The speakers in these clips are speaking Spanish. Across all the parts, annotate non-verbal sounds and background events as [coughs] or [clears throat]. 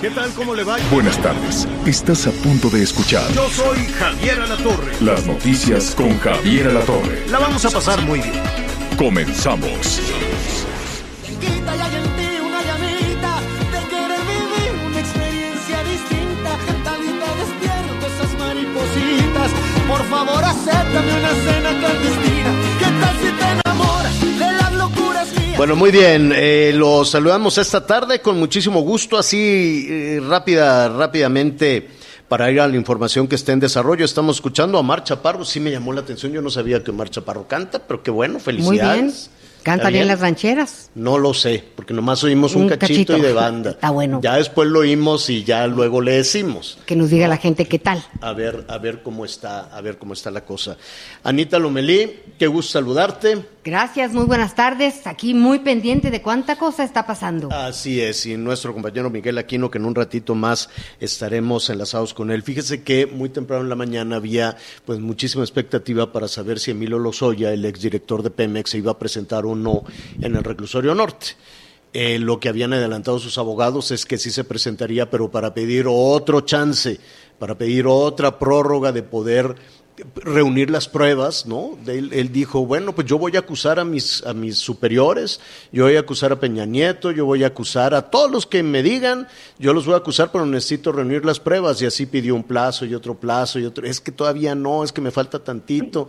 ¿Qué tal? ¿Cómo le va? Buenas tardes. Estás a punto de escuchar Yo soy Javier Alatorre. las noticias con Javier Alatorre. La vamos a pasar muy bien. Comenzamos. Quita y hay en ti una llamita de querer vivir una experiencia distinta. Talita despierta esas maripositas. Por favor, acéptame una cena clandestina. ¿Qué Bueno, muy bien. eh, los saludamos esta tarde con muchísimo gusto, así eh, rápida, rápidamente. Para ir a la información que está en desarrollo, estamos escuchando a Mar Chaparro. Sí me llamó la atención, yo no sabía que Mar Chaparro canta, pero qué bueno, Muy felicidades. bien. Canta ¿Está bien las rancheras. No lo sé, porque nomás oímos un, Un cachito, cachito. y de banda. Está bueno. Ya después lo oímos y ya luego le decimos. Que nos diga la gente qué tal. A ver, a ver cómo está, a ver cómo está la cosa. Anita Lomelí, qué gusto saludarte. Gracias, muy buenas tardes. Aquí muy pendiente de cuánta cosa está pasando. Así es, y nuestro compañero Miguel Aquino, que en un ratito más estaremos enlazados con él. Fíjese que muy temprano en la mañana había pues muchísima expectativa para saber si Emilio Lozoya, el exdirector de Pemex, se iba a presentar no en el reclusorio norte. Eh, lo que habían adelantado sus abogados es que sí se presentaría, pero para pedir otro chance, para pedir otra prórroga de poder reunir las pruebas, ¿no? Él, dijo, bueno, pues yo voy a acusar a mis, a mis superiores, yo voy a acusar a Peña Nieto, yo voy a acusar a todos los que me digan, yo los voy a acusar, pero necesito reunir las pruebas. Y así pidió un plazo y otro plazo y otro. Es que todavía no, es que me falta tantito.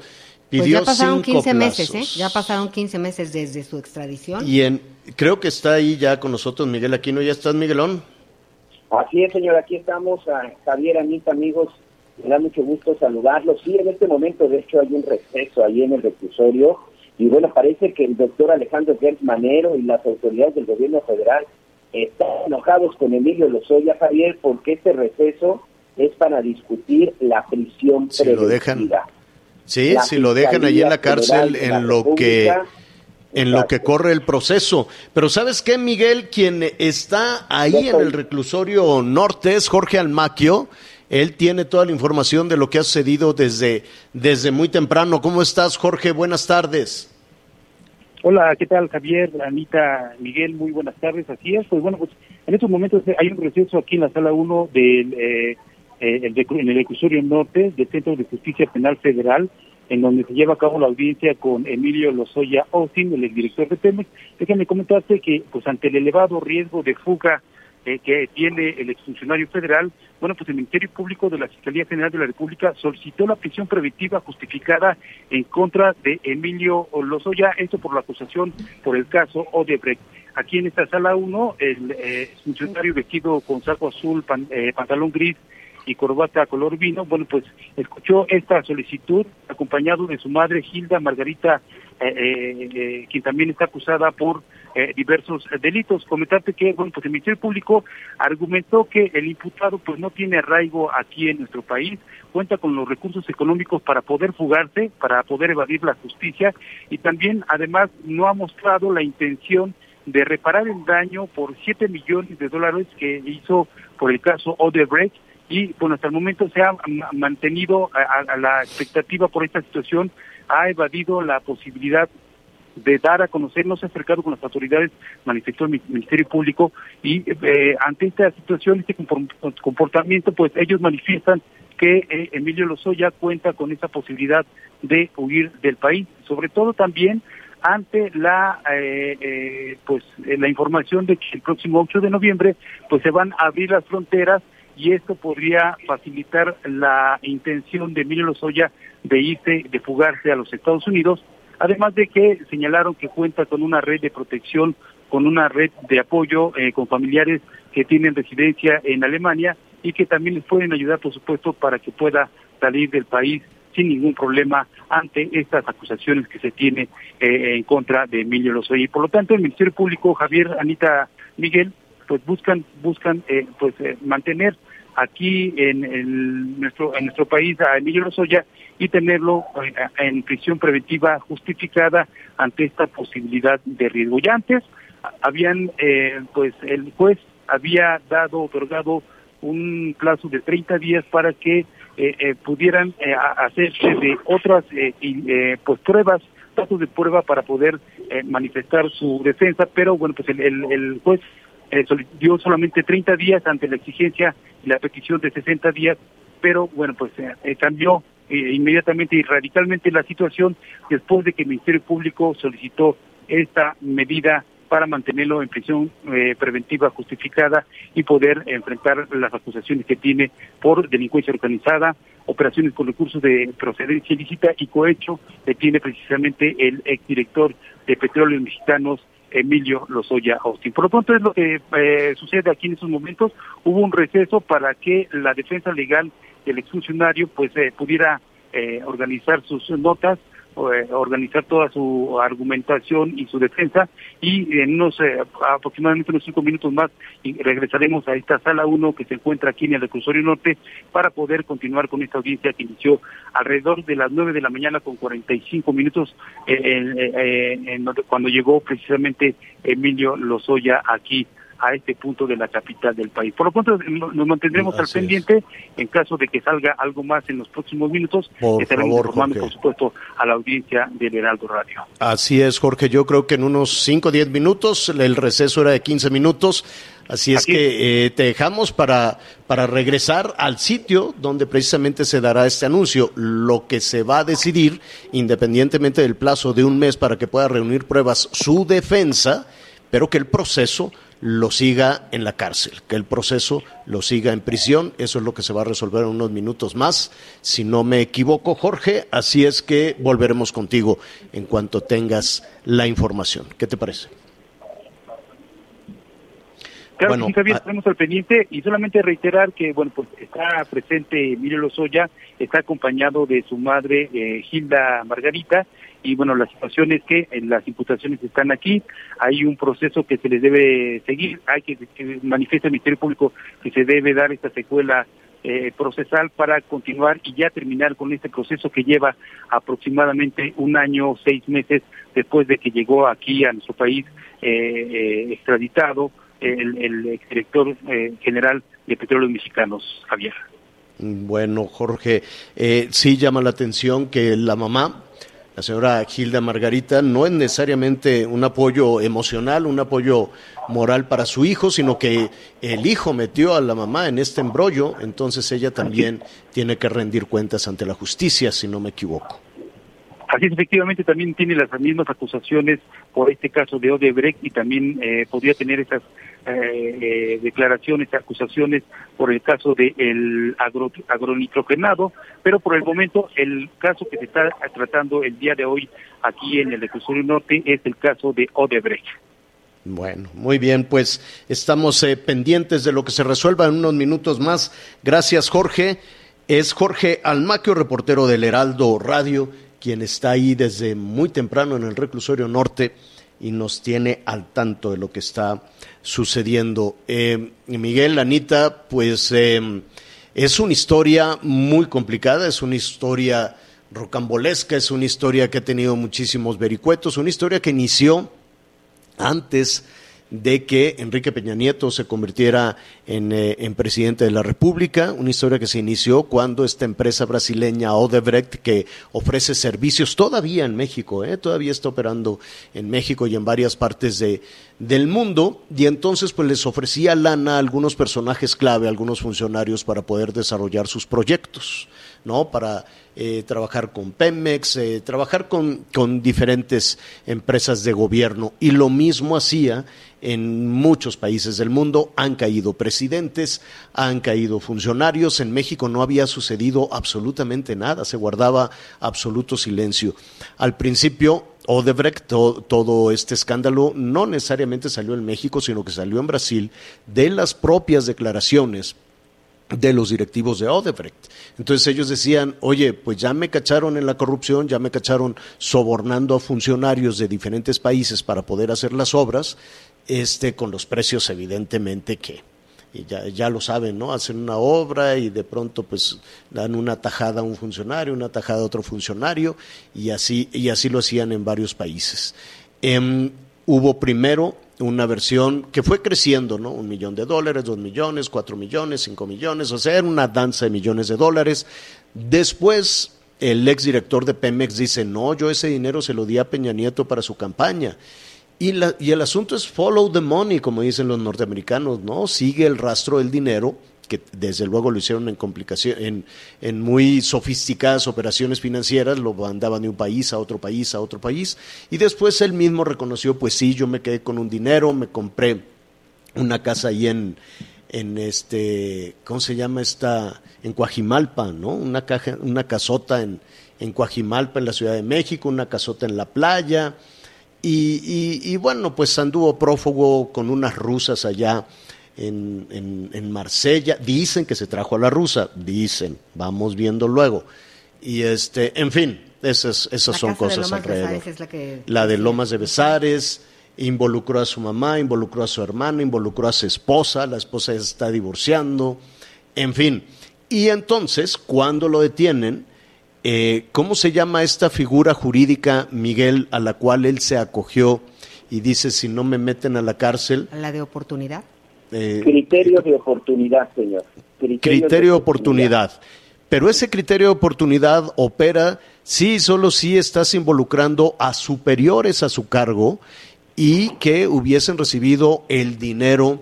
Pidió ya pasaron cinco 15 meses, ¿eh? plazos. Ya pasaron 15 meses desde su extradición. Y en, creo que está ahí ya con nosotros Miguel Aquino. ¿Ya estás, Miguelón? Así es, señor, aquí estamos, a Javier, Anita, amigos, me da mucho gusto saludarlos. Sí, en este momento, de hecho, hay un receso ahí en el reclusorio, y bueno, parece que el doctor Alejandro Gertz Manero y las autoridades del gobierno federal están enojados con Emilio Lozoya, Javier, porque este receso es para discutir la prisión Si lo dejan. Sí, La si lo dejan allí en la cárcel la en lo que en lo que corre el proceso. Pero ¿sabes qué, Miguel? Quien está ahí en el reclusorio norte es Jorge Almaquio. Él tiene toda la información de lo que ha sucedido desde, desde muy temprano. ¿Cómo estás, Jorge? Buenas tardes. Hola, ¿qué tal Javier, Anita, Miguel? Muy buenas tardes. Así es, pues bueno, pues en estos momentos hay un receso aquí en la sala 1 del, eh, eh, el reclu- en el reclusorio norte del Centro de Justicia Penal Federal, en donde se lleva a cabo la audiencia con Emilio Lozoya Austin, el exdirector de Pemex. Déjame comentarte que, pues ante el elevado riesgo de fuga eh, que tiene el exfuncionario federal, bueno, pues el Ministerio Público de la Fiscalía General de la República solicitó la prisión preventiva justificada en contra de Emilio Lozoya, esto por la acusación por el caso Odebrecht. Aquí en esta sala 1, el eh, funcionario vestido con saco azul, pan- eh, pantalón gris y corbata color vino, bueno, pues escuchó esta solicitud acompañado de su madre Hilda Margarita, eh, eh, eh, quien también está acusada por eh, diversos delitos. Comentarte que, bueno, pues el Ministerio Público argumentó que el imputado pues no tiene arraigo aquí en nuestro país, cuenta con los recursos económicos para poder fugarse, para poder evadir la justicia y también además no ha mostrado la intención de reparar el daño por 7 millones de dólares que hizo por el caso Odebrecht y bueno, hasta el momento se ha ma- mantenido a, la expectativa por esta situación, ha evadido la posibilidad de dar a conocer, no se ha acercado con las autoridades, manifestó el Mi- Ministerio Público, y eh, ante esta situación, este compor- comportamiento, pues ellos manifiestan que eh, Emilio Lozoya cuenta con esa posibilidad de huir del país, sobre todo también ante la eh, eh, pues eh, la información de que el próximo 8 de noviembre pues se van a abrir las fronteras y esto podría facilitar la intención de Emilio Lozoya de irse, de fugarse a los Estados Unidos, además de que señalaron que cuenta con una red de protección, con una red de apoyo eh, con familiares que tienen residencia en Alemania y que también les pueden ayudar, por supuesto, para que pueda salir del país sin ningún problema ante estas acusaciones que se tiene eh, en contra de Emilio Lozoya. Y por lo tanto, el Ministerio Público, Javier, Anita, Miguel, pues buscan buscan eh, pues eh, mantener aquí en el, nuestro en nuestro país a Emilio Lozoya y tenerlo eh, en prisión preventiva justificada ante esta posibilidad de riesgo. Ya antes habían, eh, pues el juez había dado, otorgado un plazo de 30 días para que eh, eh, pudieran eh, hacerse de otras eh, pues pruebas, datos de prueba para poder manifestar su defensa, pero bueno, pues el, el, el juez eh, dio solamente 30 días ante la exigencia y la petición de 60 días, pero bueno, pues eh, eh, cambió eh, inmediatamente y radicalmente la situación después de que el Ministerio Público solicitó esta medida para mantenerlo en prisión preventiva justificada y poder enfrentar las acusaciones que tiene por delincuencia organizada, operaciones con recursos de procedencia ilícita y cohecho que tiene precisamente el exdirector de Petróleos Mexicanos, Emilio Lozoya Austin. Por lo pronto es lo que eh, sucede aquí en estos momentos. Hubo un receso para que la defensa legal del exfuncionario pues eh, pudiera eh, organizar sus notas, organizar toda su argumentación y su defensa y en unos eh, aproximadamente unos cinco minutos más regresaremos a esta sala 1 que se encuentra aquí en el reclusorio norte para poder continuar con esta audiencia que inició alrededor de las 9 de la mañana con 45 minutos eh, en- eh, en donde- cuando llegó precisamente Emilio Lozoya aquí a este punto de la capital del país. Por lo pronto no- nos mantendremos al Así es. pendiente en caso de que salga algo más en los próximos minutos. Por estaremos favor, informando, Jorge. por supuesto, a la audiencia del Heraldo Radio. Así es, Jorge. Yo creo que en unos 5 o 10 minutos, el receso era de 15 minutos. Así es Aquí. que eh, te dejamos para, para regresar al sitio donde precisamente se dará este anuncio. Lo que se va a decidir, independientemente del plazo de un mes para que pueda reunir pruebas su defensa, pero que el proceso lo siga en la cárcel, que el proceso lo siga en prisión. Eso es lo que se va a resolver en unos minutos más, si no me equivoco, Jorge. Así es que volveremos contigo en cuanto tengas la información. ¿Qué te parece? Claro Bueno, sí, Javier, ah- estamos al pendiente y solamente reiterar que, bueno, pues está presente Emilio Lozoya, está acompañado de su madre eh, Gilda Margarita y, bueno, la situación es que eh, las imputaciones están aquí, hay un proceso que se les debe seguir, hay que, que manifiesta el Ministerio Público que se debe dar esta secuela eh, procesal para continuar y ya terminar con este proceso que lleva aproximadamente un año, seis meses después de que llegó aquí a nuestro país eh, eh, extraditado el, el exdirector eh, general de Petróleos Mexicanos, Javier. Bueno, Jorge, sí llama la atención que la mamá, la señora Gilda Margarita, no es necesariamente un apoyo emocional, un apoyo moral para su hijo, sino que el hijo metió a la mamá en este embrollo, entonces ella también tiene que rendir cuentas ante la justicia, si no me equivoco. Así es, efectivamente también tiene las mismas acusaciones por este caso de Odebrecht y también eh, podría tener esas eh, eh, declaraciones, acusaciones por el caso del el agro, agronitrogenado, pero por el momento el caso que se está tratando el día de hoy aquí en el reclusorio norte es el caso de Odebrecht. Bueno, muy bien, pues estamos eh, pendientes de lo que se resuelva en unos minutos más. Gracias, Jorge. Es Jorge Almaquio, reportero del Heraldo Radio, quien está ahí desde muy temprano en el reclusorio norte y nos tiene al tanto de lo que está sucediendo. Eh, Miguel, Anita, pues eh, es una historia muy complicada, es una historia rocambolesca, es una historia que ha tenido muchísimos vericuetos, una historia que inició antes de que Enrique Peña Nieto se convirtiera en, eh, en, presidente de la República, una historia que se inició cuando esta empresa brasileña Odebrecht, que ofrece servicios todavía en México, eh, todavía está operando en México y en varias partes de, del mundo, y entonces pues les ofrecía lana a algunos personajes clave, a algunos funcionarios para poder desarrollar sus proyectos. ¿no? Para eh, trabajar con Pemex, eh, trabajar con, con, diferentes empresas de gobierno. Y lo mismo hacía en muchos países del mundo. Han caído presidentes, han caído funcionarios. En México no había sucedido absolutamente nada, se guardaba absoluto silencio. Al principio, Odebrecht, to, todo este escándalo no necesariamente salió en México, sino que salió en Brasil de las propias declaraciones de los directivos de Odebrecht. Entonces ellos decían, oye, pues ya me cacharon en la corrupción, ya me cacharon sobornando a funcionarios de diferentes países para poder hacer las obras, este, con los precios evidentemente que, ya lo saben, ¿no? Hacen una obra y de pronto pues dan una tajada a un funcionario, una tajada a otro funcionario, y así, y así lo hacían en varios países. Em, hubo primero una versión que fue creciendo, ¿no? Un millón de dólares, dos millones, cuatro millones, cinco millones, o sea, era una danza de millones de dólares. Después, el exdirector de Pemex dice, no, yo ese dinero se lo di a Peña Nieto para su campaña. Y, la, y el asunto es follow the money, como dicen los norteamericanos, ¿no? Sigue el rastro del dinero que desde luego lo hicieron en complicación, en, en, muy sofisticadas operaciones financieras, lo mandaban de un país a otro país a otro país, y después él mismo reconoció, pues sí, yo me quedé con un dinero, me compré una casa ahí en, en este, ¿cómo se llama esta? En Coajimalpa, ¿no? Una, caja, una casota en, en Coajimalpa, en la Ciudad de México, una casota en la playa, y, y, y bueno, pues anduvo prófugo con unas rusas allá en, en, en, Marsella. Dicen que se trajo a la rusa, dicen, vamos viendo luego. Y este, en fin, esas, esas son cosas alrededor. la, que... la de Lomas de Besares involucró a su mamá, involucró a su hermano, involucró a su esposa, la esposa está divorciando, en fin. Y entonces, cuando lo detienen, eh, ¿cómo se llama esta figura jurídica, Miguel, a la cual él se acogió y dice, si no me meten a la cárcel? La de oportunidad. Eh, criterio de oportunidad, señor. Criterio, criterio de oportunidad. oportunidad. Pero ese criterio de oportunidad opera si solo si estás involucrando a superiores a su cargo y que hubiesen recibido el dinero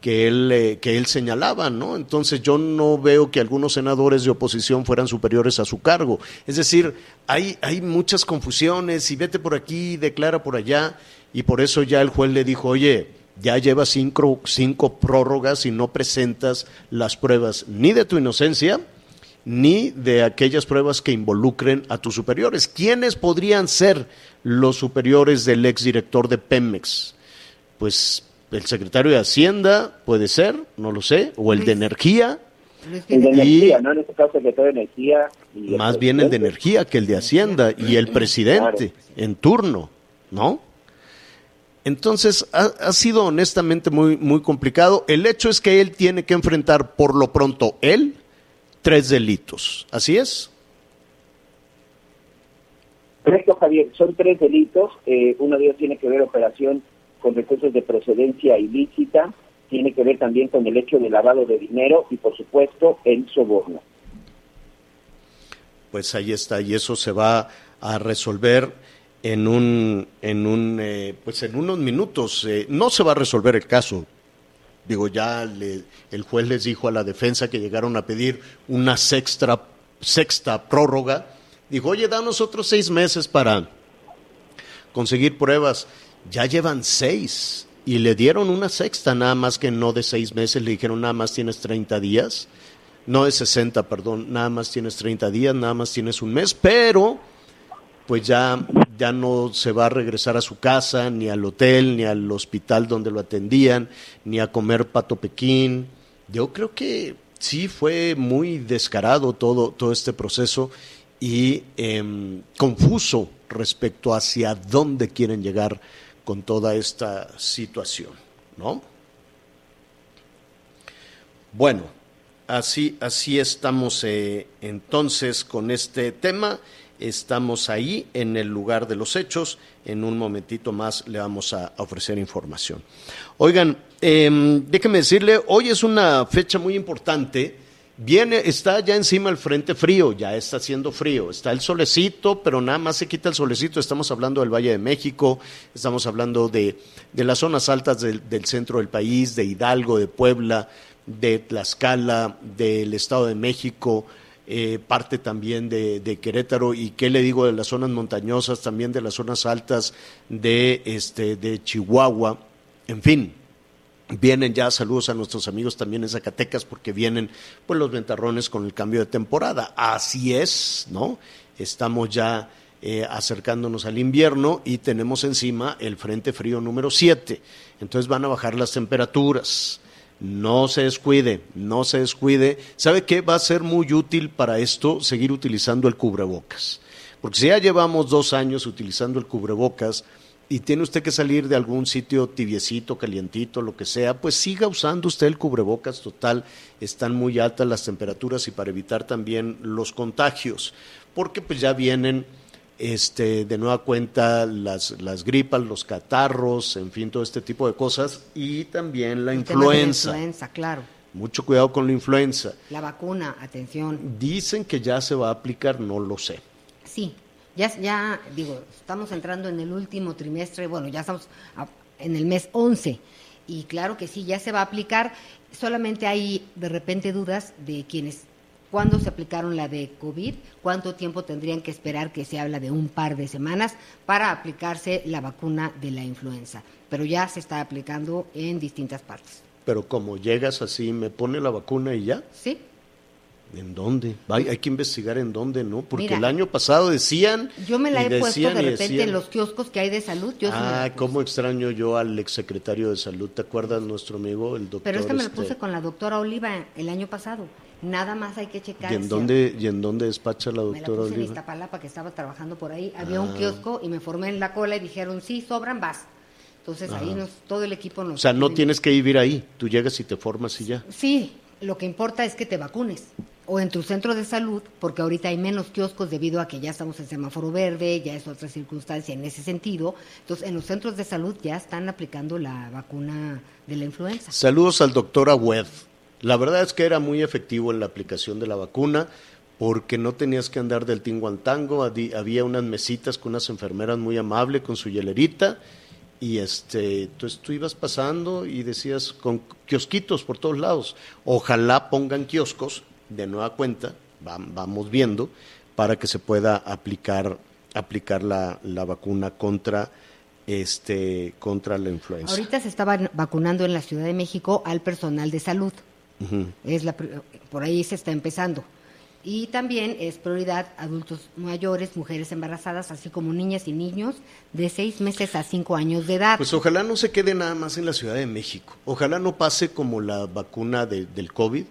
que él, eh, que él señalaba, ¿no? Entonces yo no veo que algunos senadores de oposición fueran superiores a su cargo. Es decir, hay, hay muchas confusiones y vete por aquí, declara por allá, y por eso ya el juez le dijo, oye, ya llevas cinco, cinco prórrogas y no presentas las pruebas ni de tu inocencia, ni de aquellas pruebas que involucren a tus superiores. ¿Quiénes podrían ser los superiores del exdirector de Pemex? Pues el secretario de Hacienda puede ser, no lo sé, o el de Energía. El de Energía, ¿no? En este caso, el secretario de Energía. Y más bien el de Energía que el de Hacienda y el presidente en turno, ¿no? Entonces, ha, ha, sido honestamente muy, muy complicado. El hecho es que él tiene que enfrentar, por lo pronto, él, tres delitos. ¿Así es? Correcto, Javier. Son tres delitos. Eh, uno de ellos tiene que ver operación con recursos de procedencia ilícita, tiene que ver también con el hecho de lavado de dinero y, por supuesto, el soborno. Pues ahí está, y eso se va a resolver en un, en un, eh, pues en unos minutos. Eh, no se va a resolver el caso. Digo, ya le, el juez les dijo a la defensa que llegaron a pedir una sexta, sexta prórroga. Dijo, oye, danos otros seis meses para conseguir pruebas. Ya llevan seis y le dieron una sexta, nada más que no de seis meses. Le dijeron, nada más tienes 30 días. No de 60, perdón, nada más tienes 30 días, nada más tienes un mes, pero pues ya, ya no se va a regresar a su casa, ni al hotel, ni al hospital donde lo atendían, ni a comer pato pequín. Yo creo que sí fue muy descarado todo, todo este proceso y eh, confuso respecto hacia dónde quieren llegar con toda esta situación, ¿no? Bueno, así, así estamos eh, entonces con este tema. Estamos ahí en el lugar de los hechos. En un momentito más le vamos a ofrecer información. Oigan, eh, déjeme decirle, hoy es una fecha muy importante. Viene, está ya encima el frente frío, ya está haciendo frío. Está el solecito, pero nada más se quita el solecito. Estamos hablando del Valle de México, estamos hablando de, de las zonas altas del, del centro del país, de Hidalgo, de Puebla, de Tlaxcala, del Estado de México, eh, parte también de, Querétaro y qué le digo de las zonas montañosas, también de las zonas altas de, este, de Chihuahua, en fin. Vienen ya saludos a nuestros amigos también en Zacatecas porque vienen pues los ventarrones con el cambio de temporada. Así es, ¿no? Estamos ya eh, acercándonos al invierno y tenemos encima el frente frío número 7. Entonces van a bajar las temperaturas no se descuide, no se descuide. ¿Sabe qué? Va a ser muy útil para esto seguir utilizando el cubrebocas. Porque si ya llevamos dos años utilizando el cubrebocas y tiene usted que salir de algún sitio tibiecito, calientito, lo que sea, pues siga usando usted el cubrebocas total. Están muy altas las temperaturas y para evitar también los contagios. Porque pues ya vienen este, de nueva cuenta las, las gripas, los catarros, en fin, todo este tipo de cosas, y también la El tema de la influenza. influenza, claro. Mucho cuidado con la influenza. La vacuna, atención. Dicen que ya se va a aplicar, no lo sé. Sí, ya, ya digo, estamos entrando en el último trimestre, bueno, ya estamos en el mes 11 y claro que sí, ya se va a aplicar, solamente hay de repente dudas de quienes, cuándo se aplicaron la de COVID, cuánto tiempo tendrían que esperar, que se habla de un par de semanas, para aplicarse la vacuna de la influenza, pero ya se está aplicando en distintas partes. Pero como llegas así, me pone la vacuna y ya, ¿Sí? ¿en dónde? Hay, hay que investigar en dónde, ¿no? Porque Mira, el año pasado decían... Yo me la he puesto de repente decían. en los kioscos que hay de salud. Yo la Ah, cómo extraño yo al exsecretario de salud. ¿Te acuerdas nuestro amigo, el doctor? Pero es que me lo este, puse con la doctora Oliva el año pasado. Nada más hay que checar. ¿Y en dónde, y en dónde despacha la Me la doctora puse en? Iztapalapa, que estaba trabajando por ahí. Había Ah. un kiosco y me formé en la cola y dijeron, sí, sobran, vas. Entonces ahí nos, todo el equipo nos... O sea, no tiene- tienes que vivir ahí. Tú llegas y te formas y ya. Sí, lo que importa es que te vacunes. O en tu centro de salud, porque ahorita hay menos kioscos debido a que ya estamos en semáforo verde, ya es otra circunstancia en ese sentido. Entonces, en los centros de salud ya están aplicando la vacuna de la influenza. Saludos al doctor Agüed. La verdad es que era muy efectivo en la aplicación de la vacuna porque no tenías que andar del tingo al tango. Había unas mesitas con unas enfermeras muy amables con su hielerita y este, entonces tú ibas pasando y decías con kiosquitos por todos lados. Ojalá pongan kioscos de nueva cuenta, va- vamos viendo, para que se pueda aplicar aplicar la, la vacuna contra este contra la influenza. Ahorita se estaba vacunando en la Ciudad de México al personal de salud. Es la, por ahí se está empezando. Y también es prioridad adultos mayores, mujeres embarazadas, así como niñas y niños de seis meses a cinco años de edad. Pues ojalá no se quede nada más en la Ciudad de México. Ojalá no pase como la vacuna de- del COVID,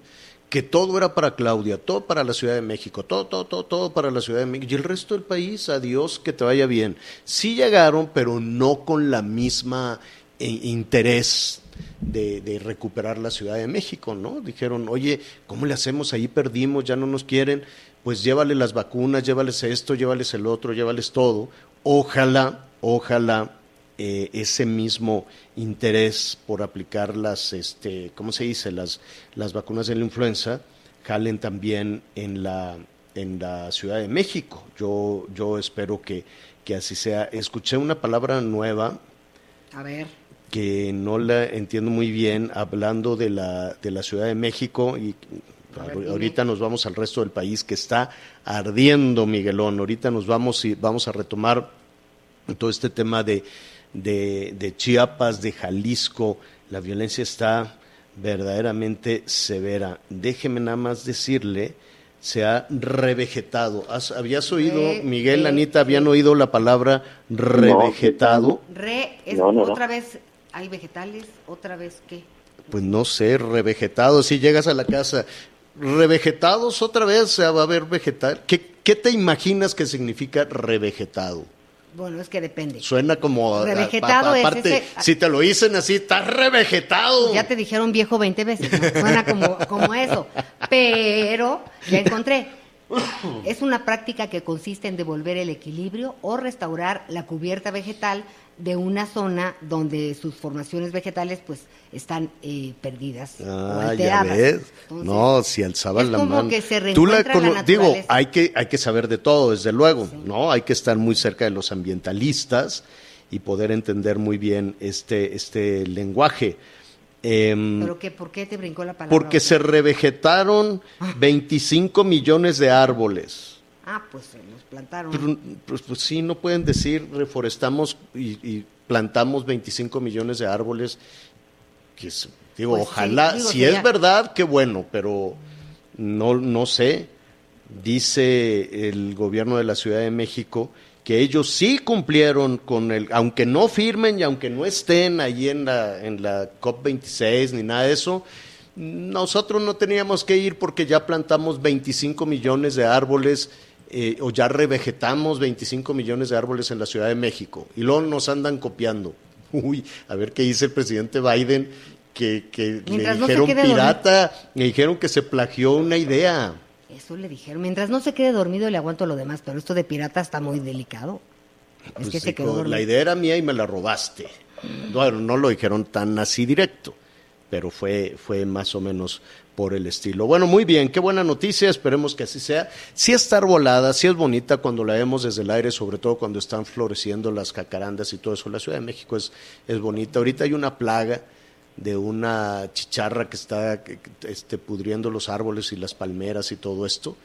que todo era para Claudia, todo para la Ciudad de México, todo, todo, todo, todo para la Ciudad de México. Y el resto del país, adiós, que te vaya bien. Sí llegaron, pero no con la misma eh, interés de, recuperar la Ciudad de México, ¿no? Dijeron, oye, ¿cómo le hacemos? Ahí perdimos, ya no nos quieren. Pues llévale las vacunas, llévales esto, llévales el otro, llévales todo. Ojalá, ojalá eh, ese mismo interés por aplicar las, este, ¿cómo se dice? Las, las vacunas de la influenza jalen también en la, en la Ciudad de México. Yo, yo espero que, que así sea. Escuché una palabra nueva A ver, que no la entiendo muy bien, hablando de la, de la Ciudad de México y ahorita nos vamos al resto del país que está ardiendo, Miguelón. Ahorita nos vamos y vamos a retomar todo este tema de, de, de Chiapas, de Jalisco. La violencia está verdaderamente severa. Déjeme nada más decirle, se ha revegetado. ¿Has- ¿Habías oído, Re- Miguel, re- Anita, habían oído la palabra revegetado? re, es No, no, no. otra vez, hay vegetales, otra vez, ¿qué? Pues no sé, revegetados. Si llegas a la casa, revegetados otra vez, o sea, va a haber vegetal. ¿Qué, qué te imaginas que significa revegetado? Bueno, es que depende. Suena como... a- a- Revegetado es aparte, ese- si te lo dicen así, estás revegetado. Ya te dijeron viejo 20 veces, ¿no? suena como, como eso. Pero ya encontré. [coughs] Es una práctica que consiste en devolver el equilibrio o restaurar la cubierta vegetal de una zona donde sus formaciones vegetales pues están eh, perdidas o Ah, ya ves. Entonces, no, si alzaban es la como mano. que se Tú la reencuentra la digo, hay que, hay que saber de todo, desde luego, ¿no? Hay que estar muy cerca de los ambientalistas y poder entender muy bien este, este lenguaje. Em, ¿Pero qué, por qué te brincó la palabra? porque se revegetaron 25 millones de árboles. Ah, pues se los plantaron. Pero, pues, pues sí, no pueden decir reforestamos y, y plantamos 25 millones de árboles. Que es- digo, Pues sí, ojalá, digo, si sería- es verdad, qué bueno, pero no, no sé. Dice el gobierno de la Ciudad de México que ellos sí cumplieron con el, aunque no firmen y aunque no estén ahí en la, en la COP26 ni nada de eso, nosotros no teníamos que ir porque ya plantamos 25 millones de árboles eh, o ya revegetamos 25 millones de árboles en la Ciudad de México y luego nos andan copiando. [laughs] Uy, a ver qué dice el presidente Biden, que, que le dijeron pirata, le dijeron que se plagió una idea. Eso le dijeron. Mientras no se quede dormido le aguanto lo demás, pero esto de pirata está muy delicado. es Pues que se quedó dormido. la idea era mía y me la robaste. Bueno, no lo dijeron tan así directo, pero fue, fue más o menos por el estilo. Bueno, muy bien, qué buena noticia, esperemos que así sea. Sí está arbolada, sí es bonita cuando la vemos desde el aire, sobre todo cuando están floreciendo las jacarandas y todo eso. La Ciudad de México es, es bonita. Ahorita hay una plaga de una chicharra que está este, pudriendo los árboles y las palmeras y todo esto.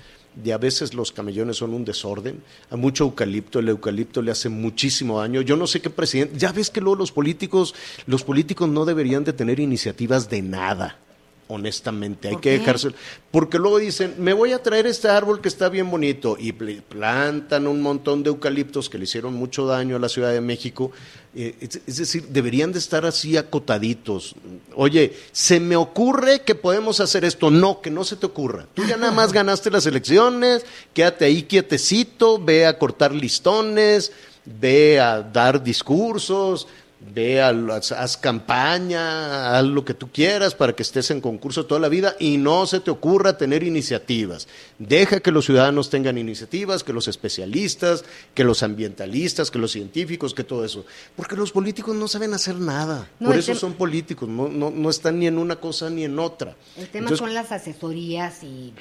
Y a veces los camellones son un desorden. Hay mucho eucalipto, el eucalipto le hace muchísimo daño. Yo no sé qué presidente. Ya ves que luego los políticos, los políticos no deberían de tener iniciativas de nada. Honestamente, hay ¿Por que qué? dejarse. Porque luego dicen, me voy a traer este árbol que está bien bonito. Y pl- plantan un montón de eucaliptos que le hicieron mucho daño a la Ciudad de México. Eh, es, es decir, deberían de estar así acotaditos. Oye, se me ocurre que podemos hacer esto. No, que no se te ocurra. Tú ya nada más [laughs] ganaste las elecciones, quédate ahí quietecito, ve a cortar listones, ve a dar discursos, ve a haz campaña, haz lo que tú quieras para que estés en concurso toda la vida y no se te ocurra tener iniciativas. Deja que los ciudadanos tengan iniciativas, que los especialistas, que los ambientalistas, que los científicos, que todo eso. Porque los políticos no saben hacer nada. No, Por eso son políticos, no, no, no están ni en una cosa ni en otra. El tema Entonces, son las asesorías y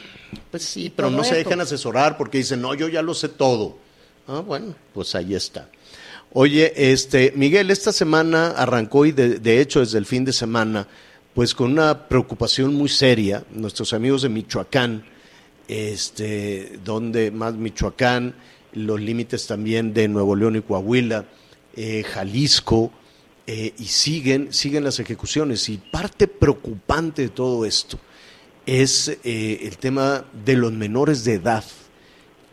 pues sí, y pero no se dejan asesorar porque dicen, no, yo ya lo sé todo. Ah, bueno, pues ahí está. Oye, este, Miguel, esta semana arrancó y de, de hecho desde el fin de semana, pues con una preocupación muy seria, nuestros amigos de Michoacán, este, donde más Michoacán, los límites también de Nuevo León y Coahuila, eh, Jalisco, eh, y siguen, siguen las ejecuciones. Y parte preocupante de todo esto es eh, el tema de los menores de edad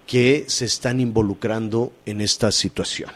que se están involucrando en esta situación.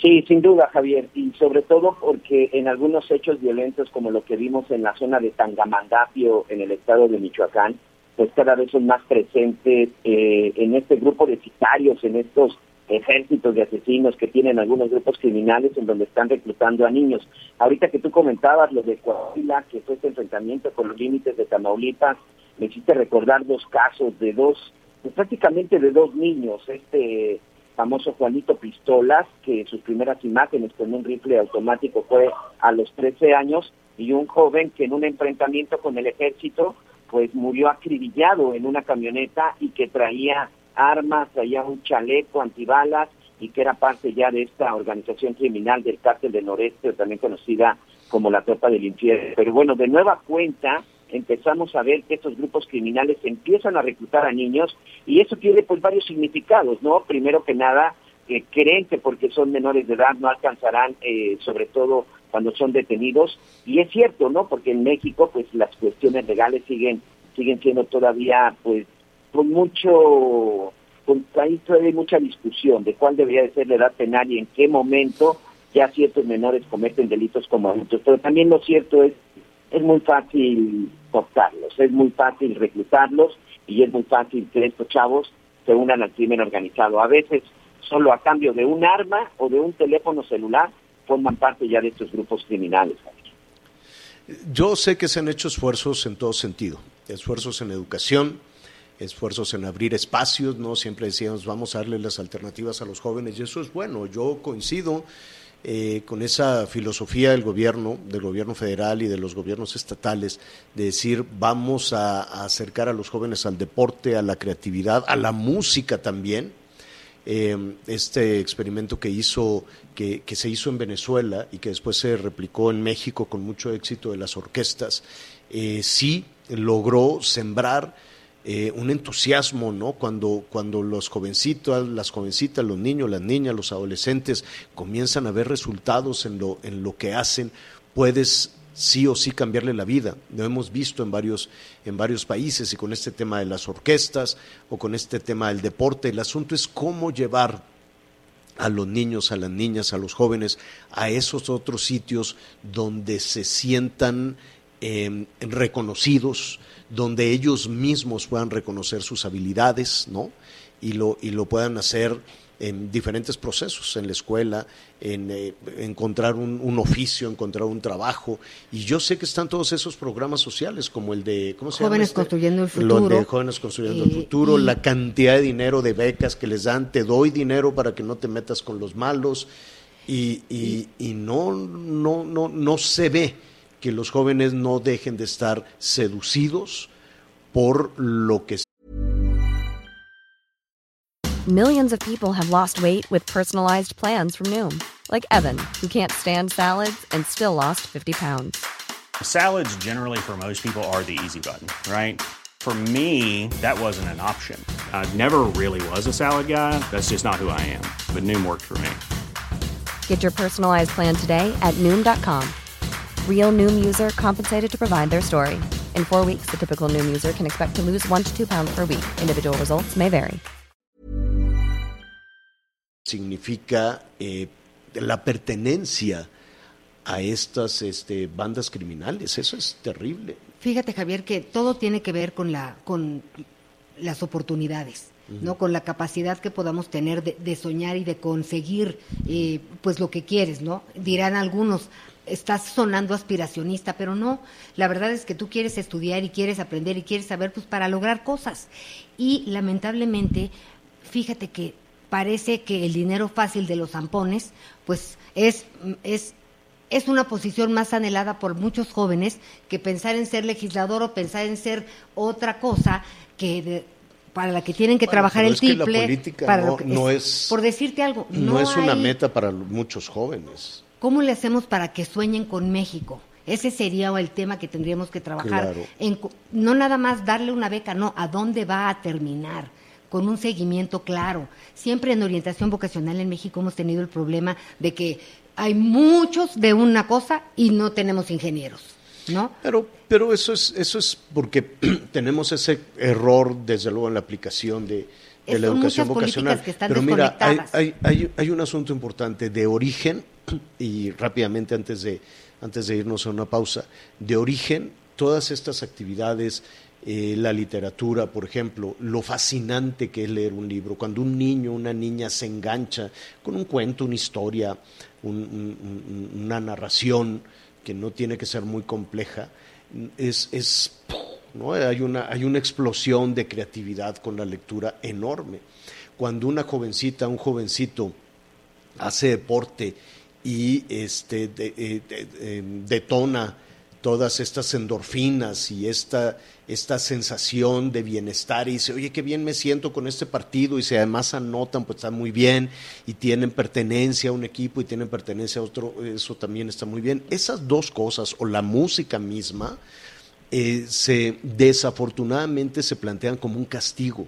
Sí, sin duda, Javier, y sobre todo porque en algunos hechos violentos como lo que vimos en la zona de Tangamandapio, en el estado de Michoacán, pues cada vez son más presentes eh, en este grupo de sicarios, en estos ejércitos de asesinos que tienen algunos grupos criminales en donde están reclutando a niños. Ahorita que tú comentabas lo de Coahuila, que fue este enfrentamiento con los límites de Tamaulipas, me hiciste recordar dos casos de dos, pues prácticamente de dos niños, este famoso Juanito Pistolas, que sus primeras imágenes con un rifle automático fue a los 13 años, y un joven que en un enfrentamiento con el ejército, pues murió acribillado en una camioneta y que traía armas, traía un chaleco antibalas y que era parte ya de esta organización criminal del cártel del noreste, también conocida como la Tropa del Infierno. Pero bueno, de nueva cuenta, empezamos a ver que estos grupos criminales empiezan a reclutar a niños y eso tiene pues varios significados, ¿no? Primero que nada, eh, creen que porque son menores de edad no alcanzarán, eh, sobre todo cuando son detenidos, y es cierto, ¿no? Porque en México pues las cuestiones legales siguen siguen siendo todavía pues con mucho con ahí todavía mucha discusión de cuál debería de ser la edad penal y en qué momento ya ciertos menores cometen delitos como adultos, pero también lo cierto es es muy fácil cortarlos, es muy fácil reclutarlos y es muy fácil que estos chavos se unan al crimen organizado. A veces solo a cambio de un arma o de un teléfono celular forman parte ya de estos grupos criminales. Yo sé que se han hecho esfuerzos en todo sentido, esfuerzos en educación, esfuerzos en abrir espacios, ¿no? Siempre decíamos, vamos a darle las alternativas a los jóvenes y eso es bueno. Yo coincido eh, con esa filosofía del gobierno, del gobierno federal y de los gobiernos estatales, de decir, vamos a, acercar a los jóvenes al deporte, a la creatividad, a la música también. Eh, este experimento que hizo que, que, se hizo en Venezuela y que después se replicó en México con mucho éxito de las orquestas eh, sí logró sembrar eh, un entusiasmo no cuando cuando los jovencitos las jovencitas los niños las niñas los adolescentes comienzan a ver resultados en lo en lo que hacen puedes sí o sí cambiarle la vida. Lo hemos visto en varios, en varios países y con este tema de las orquestas o con este tema del deporte. El asunto es cómo llevar a los niños, a las niñas, a los jóvenes, a esos otros sitios donde se sientan eh, reconocidos, donde ellos mismos puedan reconocer sus habilidades, ¿no? Y lo, y lo puedan hacer en diferentes procesos, en la escuela, en eh, encontrar un, un, oficio, encontrar un trabajo. Y yo sé que están todos esos programas sociales, como el de, ¿cómo se Jóvenes llama? Este? Construyendo el Futuro. Los de Jóvenes Construyendo eh, el Futuro, y... la cantidad de dinero de becas que les dan, te doy dinero para que no te metas con los malos. Y, y, y no, no, no, no se ve que los jóvenes no dejen de estar seducidos por lo que Millions of people have lost weight with personalized plans from Noom, like Evan, who can't stand salads and still lost 50 pounds. Salads, generally, for most people, are the easy button, right? For me, that wasn't an option. I never really was a salad guy. That's just not who I am. But Noom worked for me. Get your personalized plan today at Noom.com. Real Noom user compensated to provide their story. In four weeks, the typical Noom user can expect to lose one to two pounds per week. Individual results may vary. significa eh, la pertenencia a estas este, bandas criminales. Eso es terrible. Fíjate, Javier, que todo tiene que ver con, la, con las oportunidades. ¿no? con la capacidad que podamos tener de, de soñar y de conseguir eh, pues lo que quieres, ¿no? Dirán algunos, estás sonando aspiracionista, pero no, la verdad es que tú quieres estudiar y quieres aprender y quieres saber pues para lograr cosas. Y lamentablemente, fíjate que parece que el dinero fácil de los zampones, pues es, es, es una posición más anhelada por muchos jóvenes que pensar en ser legislador o pensar en ser otra cosa que de, para la que tienen que bueno, trabajar el es que triple. la política para no, que, no es, es, por decirte algo, no, no es una meta para muchos jóvenes. ¿Cómo le hacemos para que sueñen con México? Ese sería el tema que tendríamos que trabajar. Claro. En, no nada más darle una beca, no, ¿a dónde va a terminar? con un seguimiento claro. Siempre en orientación vocacional en México hemos tenido el problema de que hay muchos de una cosa y no tenemos ingenieros, ¿no? Pero, pero eso es, eso es porque [clears throat] tenemos ese error, desde luego, en la aplicación de, de la educación vocacional. Que están pero mira, hay, hay, hay, hay un asunto importante de origen, [clears throat] y rápidamente antes de, antes de irnos a una pausa, de origen, todas estas actividades eh, la literatura, por ejemplo, lo fascinante que es leer un libro, cuando un niño, una niña se engancha con un cuento, una historia, un, un, una narración que no tiene que ser muy compleja, es, es ¿no? hay, una, hay una explosión de creatividad con la lectura enorme. Cuando una jovencita, un jovencito hace deporte y este, de, de, detona todas estas endorfinas y esta, esta sensación de bienestar y dice, oye, qué bien me siento con este partido y si además anotan, pues está muy bien y tienen pertenencia a un equipo y tienen pertenencia a otro, eso también está muy bien. Esas dos cosas o la música misma eh, se desafortunadamente se plantean como un castigo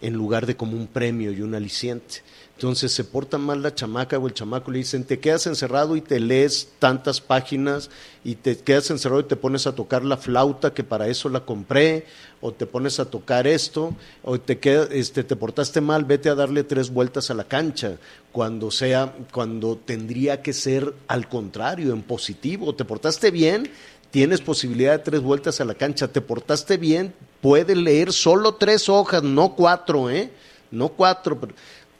en lugar de como un premio y un aliciente. Entonces se porta mal la chamaca o el chamaco, le dicen, te quedas encerrado y te lees tantas páginas y te quedas encerrado y te pones a tocar la flauta que para eso la compré, o te pones a tocar esto, o te, queda, este, te portaste mal, vete a darle tres vueltas a la cancha, cuando sea, cuando tendría que ser al contrario, en positivo, te portaste bien, tienes posibilidad de tres vueltas a la cancha, te portaste bien, puedes leer solo tres hojas, no cuatro, ¿eh? No cuatro, pero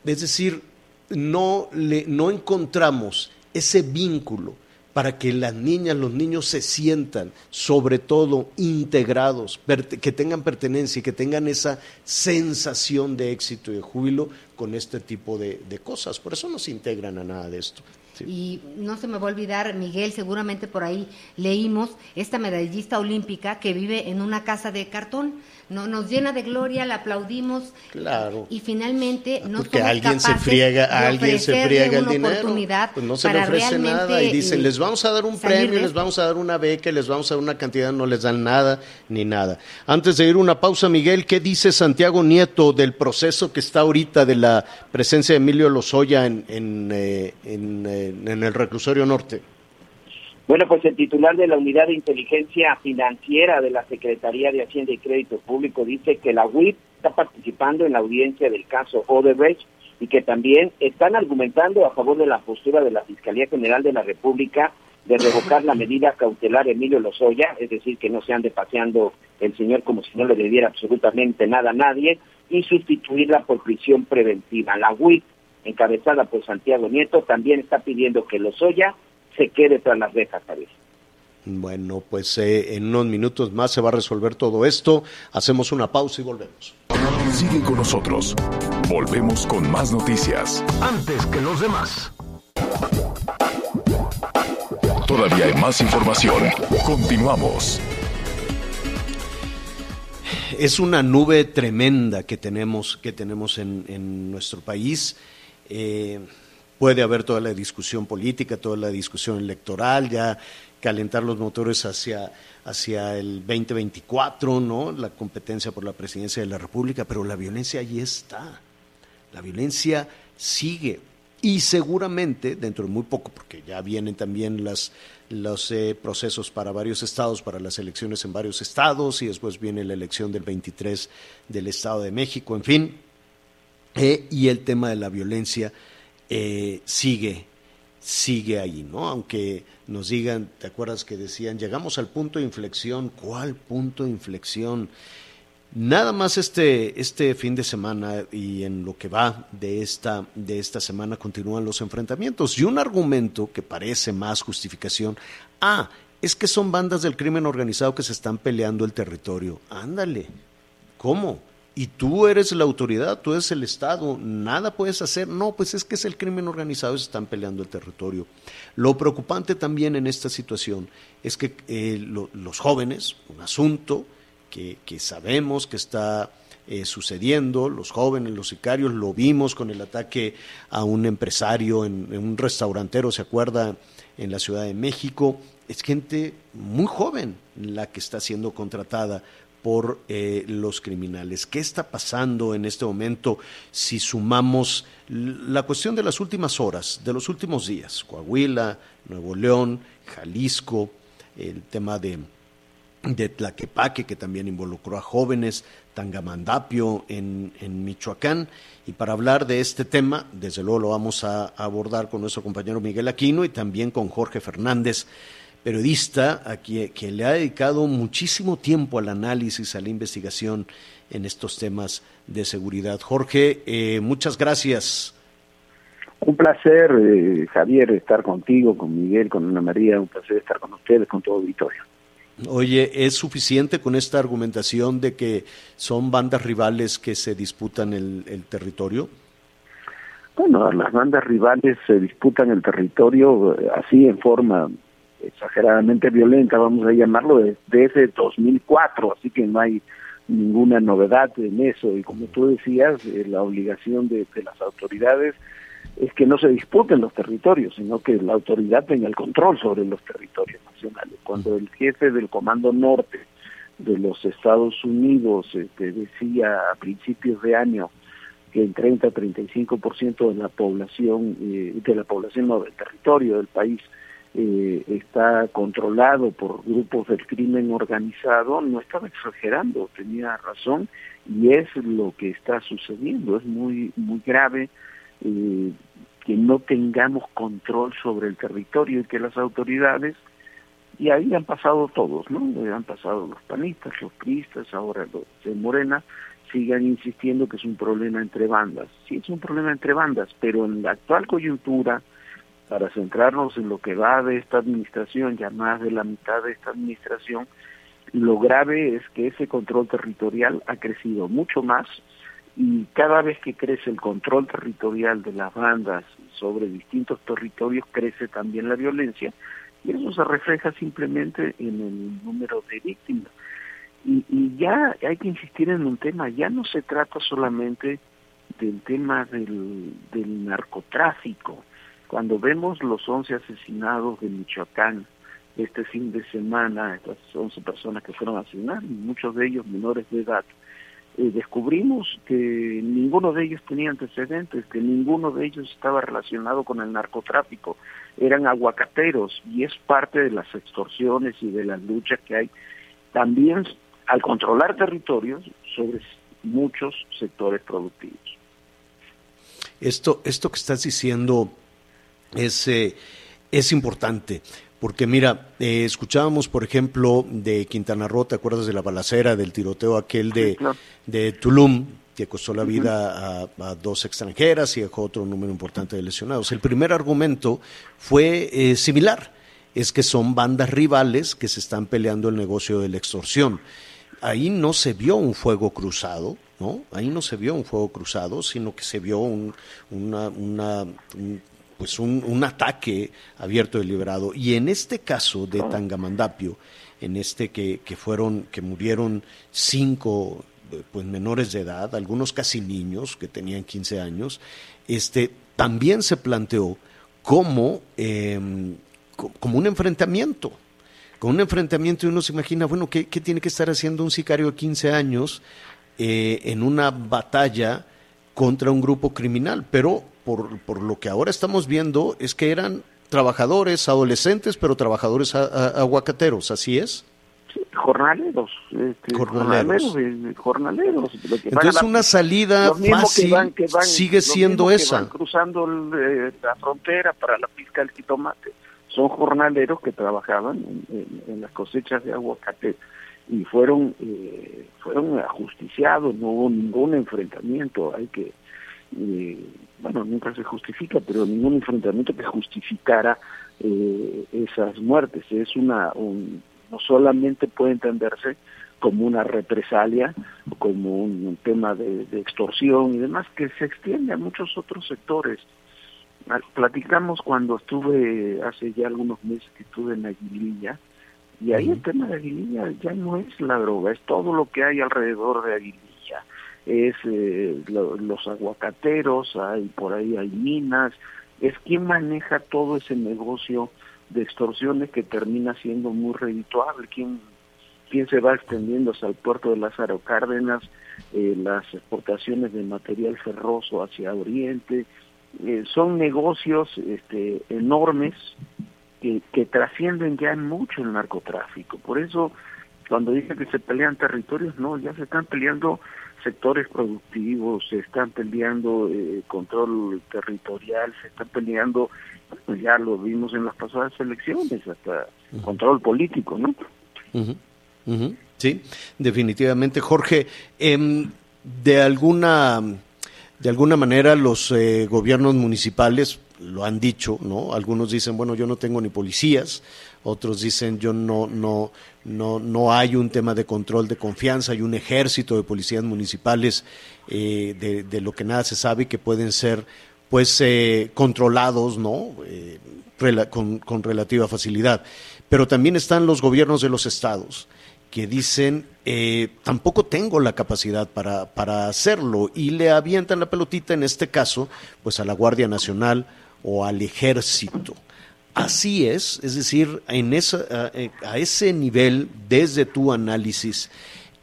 es decir, no, le, no encontramos ese vínculo para que las niñas, los niños se sientan, sobre todo, integrados, que tengan pertenencia y que tengan esa sensación de éxito y de júbilo con este tipo de, de cosas. Por eso no se integran a nada de esto. Y no se me va a olvidar, Miguel, seguramente por ahí leímos esta medallista olímpica que vive en una casa de cartón no, nos llena de gloria, la aplaudimos. Claro. Y finalmente no Porque somos alguien se friega, a alguien se friega el dinero. Pues no se le ofrece nada y dicen, les vamos a dar un premio, les vamos a dar una beca, les vamos a dar una cantidad, no les dan nada ni nada. Antes de ir una pausa, Miguel, ¿qué dice Santiago Nieto del proceso que está ahorita de la presencia de Emilio Lozoya en, en, eh, en, en el reclusorio norte? Bueno, pues el titular de la Unidad de Inteligencia Financiera de la Secretaría de Hacienda y Crédito Público dice que la UIP está participando en la audiencia del caso Odebrecht y que también están argumentando a favor de la postura de la Fiscalía General de la República de revocar la medida cautelar Emilio Lozoya, es decir, que no se ande paseando el señor como si no le debiera absolutamente nada a nadie, y sustituirla por prisión preventiva. La UIP, encabezada por Santiago Nieto, también está pidiendo que Lozoya se quede tras las rejas, Javier. Bueno, pues eh, en unos minutos más se va a resolver todo esto. Hacemos una pausa y volvemos. Sigue con nosotros. Volvemos con más noticias. Antes que los demás. Todavía hay más información. Continuamos. Es una nube tremenda que tenemos, que tenemos en, en nuestro país. Eh, puede haber toda la discusión política, toda la discusión electoral, ya calentar los motores hacia, hacia el 2024, ¿no? La competencia por la presidencia de la República, pero la violencia allí está. La violencia sigue. Y seguramente, dentro de muy poco, porque ya vienen también las, los eh, procesos para varios estados, para las elecciones en varios estados, y después viene la elección del 23 del Estado de México, en fin. Eh, y el tema de la violencia eh, sigue, sigue ahí, ¿no? Aunque nos digan, ¿te acuerdas que decían, llegamos al punto de inflexión? ¿Cuál punto de inflexión? Nada más este, este fin de semana y en lo que va de esta, de esta semana continúan los enfrentamientos. Y un argumento que parece más justificación, ah, es que son bandas del crimen organizado que se están peleando el territorio. Ándale, ¿cómo? Y tú eres la autoridad, tú eres el Estado, nada puedes hacer. No, pues es que es el crimen organizado se están peleando el territorio. Lo preocupante también en esta situación es que eh, lo, los jóvenes, un asunto, que, que sabemos que está eh, sucediendo, los jóvenes, los sicarios, lo vimos con el ataque a un empresario en, un restaurantero, ¿se acuerda? En la Ciudad de México. Es gente muy joven la que está siendo contratada por eh, los criminales. ¿Qué está pasando en este momento si sumamos la cuestión de las últimas horas, de los últimos días? Coahuila, Nuevo León, Jalisco, el tema de de Tlaquepaque, que también involucró a jóvenes, Tangamandapio en, en, Michoacán. Y para hablar de este tema, desde luego lo vamos a, abordar con nuestro compañero Miguel Aquino y también con Jorge Fernández, periodista a quien, le ha dedicado muchísimo tiempo al análisis, a la investigación en estos temas de seguridad. Jorge, eh, muchas gracias. Un placer, eh, Javier, estar contigo, con Miguel, con Ana María, un placer estar con ustedes, con todo auditorio. Oye, ¿es suficiente con esta argumentación de que son bandas rivales que se disputan el, el territorio? Bueno, las bandas rivales se disputan el territorio eh, así en forma exageradamente violenta, vamos a llamarlo, desde 2004, así que no hay ninguna novedad en eso. Y como tú decías, eh, la obligación de, las autoridades es que no se disputen los territorios, sino que la autoridad tenga el control sobre los territorios nacionales. Cuando el jefe del Comando Norte de los Estados Unidos este, decía a principios de año que el 30 a 35% de la población, eh, de la población no, del territorio del país, eh, está controlado por grupos del crimen organizado, no estaba exagerando, tenía razón y es lo que está sucediendo. Es muy, muy grave eh, que no tengamos control sobre el territorio y que las autoridades, y ahí han pasado todos, ¿no? Han pasado los panistas, los priistas, ahora los de Morena, sigan insistiendo que es un problema entre bandas. Sí, es un problema entre bandas, pero en la actual coyuntura, para centrarnos en lo que va de esta administración, ya más de la mitad de esta administración, lo grave es que ese control territorial ha crecido mucho más y cada vez que crece el control territorial de las bandas sobre distintos territorios, crece también la violencia y eso se refleja simplemente en el número de víctimas. Y, y ya hay que insistir en un tema, ya no se trata solamente del tema del, del narcotráfico, cuando vemos los 11 asesinados de Michoacán este fin de semana, estas 11 personas que fueron asesinadas, muchos de ellos menores de edad, eh, descubrimos que ninguno de ellos tenía antecedentes, que ninguno de ellos estaba relacionado con el narcotráfico, eran aguacateros y es parte de las extorsiones y de las luchas que hay también al controlar territorios sobre muchos sectores productivos. Esto, esto que estás diciendo es, eh, es importante. Porque mira, eh, escuchábamos, por ejemplo, de Quintana Roo, ¿te acuerdas de la balacera, del tiroteo aquel de, de Tulum, que costó la vida a, dos extranjeras y dejó otro número importante de lesionados? El primer argumento fue eh, similar, es que son bandas rivales que se están peleando el negocio de la extorsión. Ahí no se vio un fuego cruzado, ¿no? Ahí no se vio un fuego cruzado, sino que se vio un, una, una, pues un, ataque abierto y deliberado. Y en este caso de Tangamandapio, en este que, que fueron, que murieron cinco pues menores de edad, algunos casi niños que tenían 15 años, este, también se planteó como, em, como un enfrentamiento. Con un enfrentamiento y uno se imagina, bueno, ¿qué, qué tiene que estar haciendo un sicario de 15 años eh, en una batalla contra un grupo criminal? Pero por, por lo que ahora estamos viendo, es que eran trabajadores, adolescentes, pero trabajadores aguacateros, ¿así es? jornaleros, este, jornaleros, jornaleros. Entonces una salida fácil sigue siendo esa. cruzando eh, la frontera para la pizca del jitomate. Son jornaleros que trabajaban en, las cosechas de aguacate y fueron eh, fueron ajusticiados, no hubo ningún enfrentamiento. Hay que eh, bueno, nunca se justifica, pero ningún enfrentamiento que justificara eh, esas muertes. Es una, no solamente puede entenderse como una represalia, como un, tema de, extorsión y demás, que se extiende a muchos otros sectores. Platicamos cuando estuve, hace ya algunos meses que estuve en Aguililla, y ahí el tema de Aguililla ya no es la droga, es todo lo que hay alrededor de Aguililla es eh, los aguacateros, hay por ahí hay minas, es quien maneja todo ese negocio de extorsiones que termina siendo muy redituable, quién, quién se va extendiendo hasta el puerto de Lázaro Cárdenas, eh, las exportaciones de material ferroso hacia Oriente, eh, son negocios este, enormes que, que trascienden ya mucho el narcotráfico. Por eso, cuando dicen que se pelean territorios, no, ya se están peleando sectores productivos, se están peleando eh, control territorial, se están peleando, ya lo vimos en las pasadas elecciones, hasta control político, ¿no? Sí, definitivamente. Jorge, em, de alguna de alguna manera los eh, gobiernos municipales lo han dicho, ¿no? Algunos dicen, bueno, yo no tengo ni policías, otros dicen yo no, no, no, no hay un tema de control de confianza, hay un ejército de policías municipales eh, de, de, lo que nada se sabe que pueden ser pues eh, controlados, ¿no? Eh, con, con, relativa facilidad. Pero también están los gobiernos de los estados que dicen tampoco tengo la capacidad para, para hacerlo y le avientan la pelotita en este caso pues a la Guardia Nacional o al ejército. Así es, es decir, en esa, eh, a, ese nivel, desde tu análisis,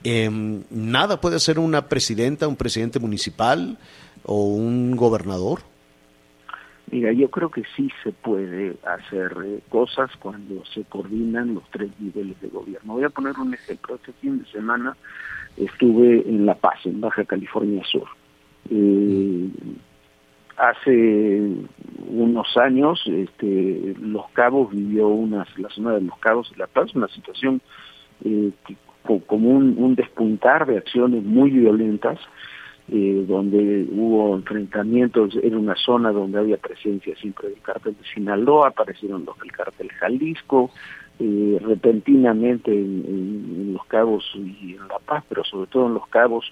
em, nada puede hacer una presidenta, un presidente municipal o un gobernador. Mira, yo creo que sí se puede hacer eh, cosas cuando se coordinan los tres niveles de gobierno. Voy a poner un ejemplo. Este fin de semana estuve en La Paz, en Baja California Sur. Eh, Hace unos años, este, Los Cabos vivió una, la zona de Los Cabos y La Paz, una situación eh, como un, despuntar de acciones muy violentas, eh, donde hubo enfrentamientos, era una zona donde había presencia siempre del cártel de Sinaloa, aparecieron los del cártel Jalisco, eh, repentinamente en, Los Cabos y en La Paz, pero sobre todo en Los Cabos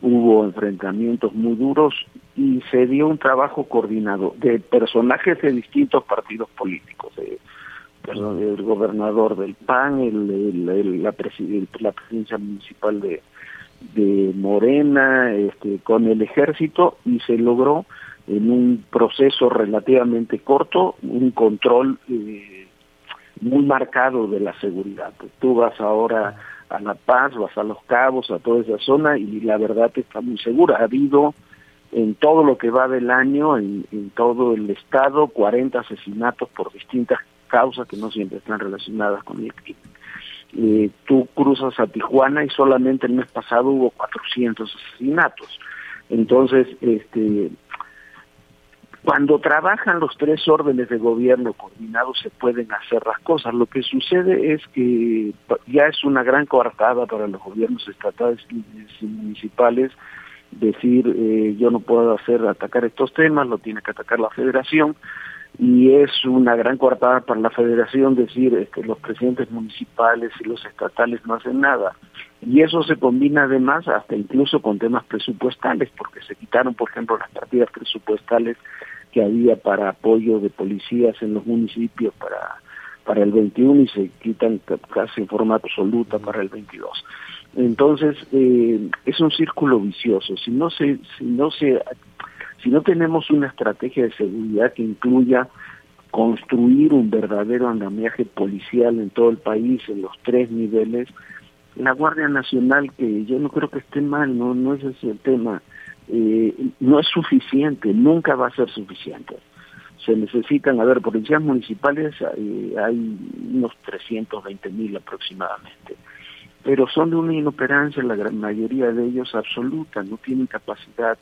hubo enfrentamientos muy duros y se dio un trabajo coordinado de personajes de distintos partidos políticos, el gobernador del PAN, el, la, presidencia municipal de, de Morena, este, con el ejército y se logró en un proceso relativamente corto un control eh, muy marcado de la seguridad. Tú vas ahora a La Paz, vas a Los Cabos, a toda esa zona y la verdad está muy segura. Ha habido en todo lo que va del año, en, todo el estado, 40 asesinatos por distintas causas que no siempre están relacionadas con el crimen. Eh, tú cruzas a Tijuana y solamente el mes pasado hubo 400 asesinatos. Entonces, este, cuando trabajan los tres órdenes de gobierno coordinados se pueden hacer las cosas. Lo que sucede es que ya es una gran coartada para los gobiernos estatales y municipales decir eh, yo no puedo hacer atacar estos temas, lo tiene que atacar la federación y es una gran coartada para la federación decir este, los presidentes municipales y los estatales no hacen nada. Y eso se combina además hasta incluso con temas presupuestales, porque se quitaron, por ejemplo, las partidas presupuestales que había para apoyo de policías en los municipios para, para el 21 y se quitan casi en forma absoluta para el 22. Entonces, eh, es un círculo vicioso. Si no se, si no se, si no tenemos una estrategia de seguridad que incluya construir un verdadero andamiaje policial en todo el país, en los tres niveles, la Guardia Nacional, que yo no creo que esté mal, no, no es ese el tema, eh, no es suficiente, nunca va a ser suficiente. Se necesitan, a ver, policías municipales eh, hay unos 320 mil aproximadamente, pero son de una inoperancia, la gran mayoría de ellos absoluta, no tienen capacidad